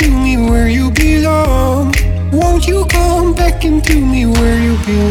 Into me where you belong. Won't you come back into me where you belong?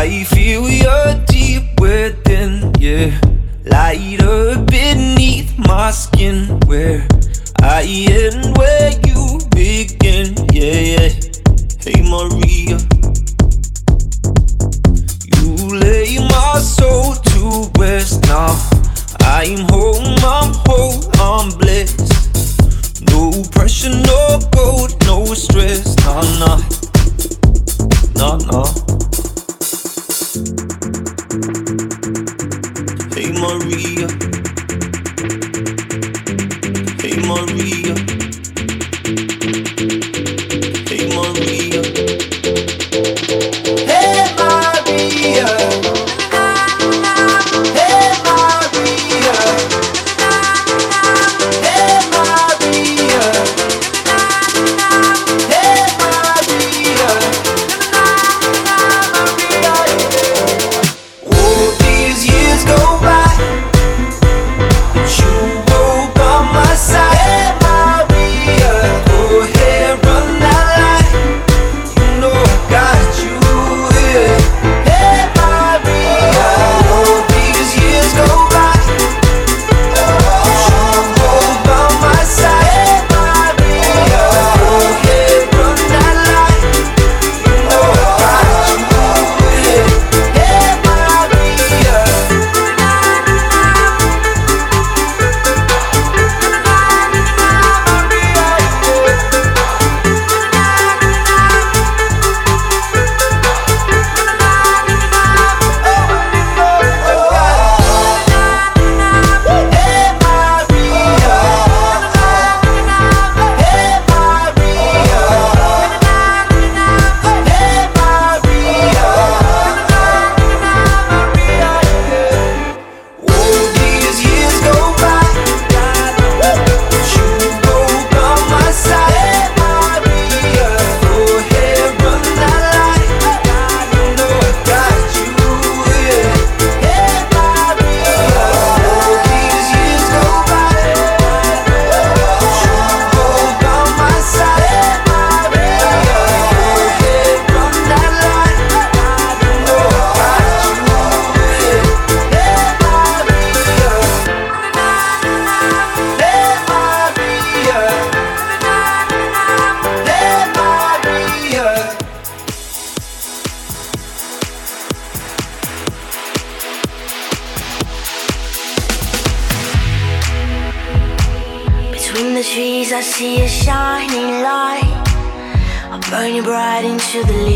I feel you deep within, yeah. Lighter beneath my skin, where I end where.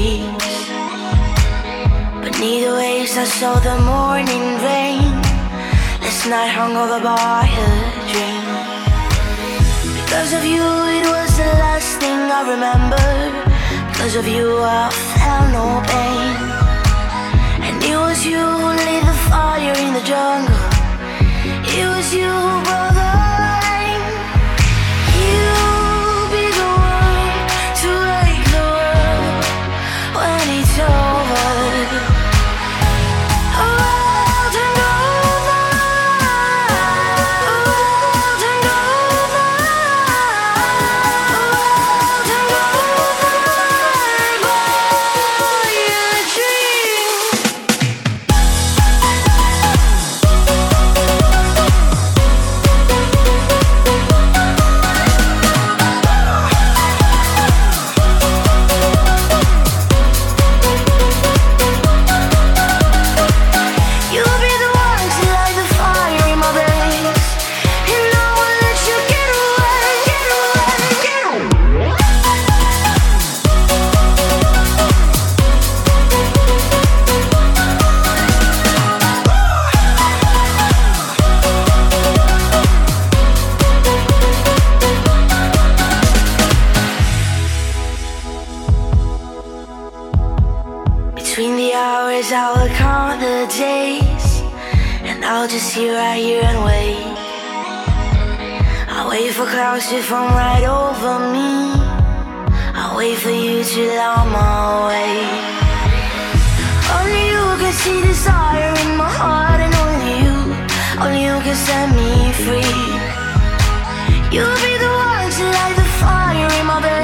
But Beneath the waves, I saw the morning rain. Last night, hungover by a dream. Because of you, it was the last thing I remember. Because of you, I felt no pain. And it was you who lit the fire in the jungle. It was you who brought the you from right over me. I wait for you till I'm way. Only you can see desire in my heart, and only you, only you can set me free. You'll be the one to light the fire in my bed.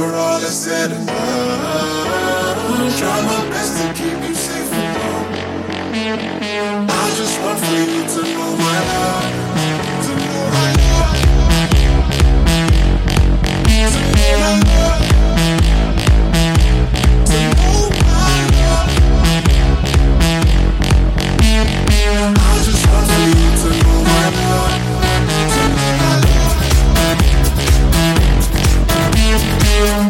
After all is said and done, try my best to keep you safe and warm. I just want for you to move my love, to move my love, to move my love. Boom.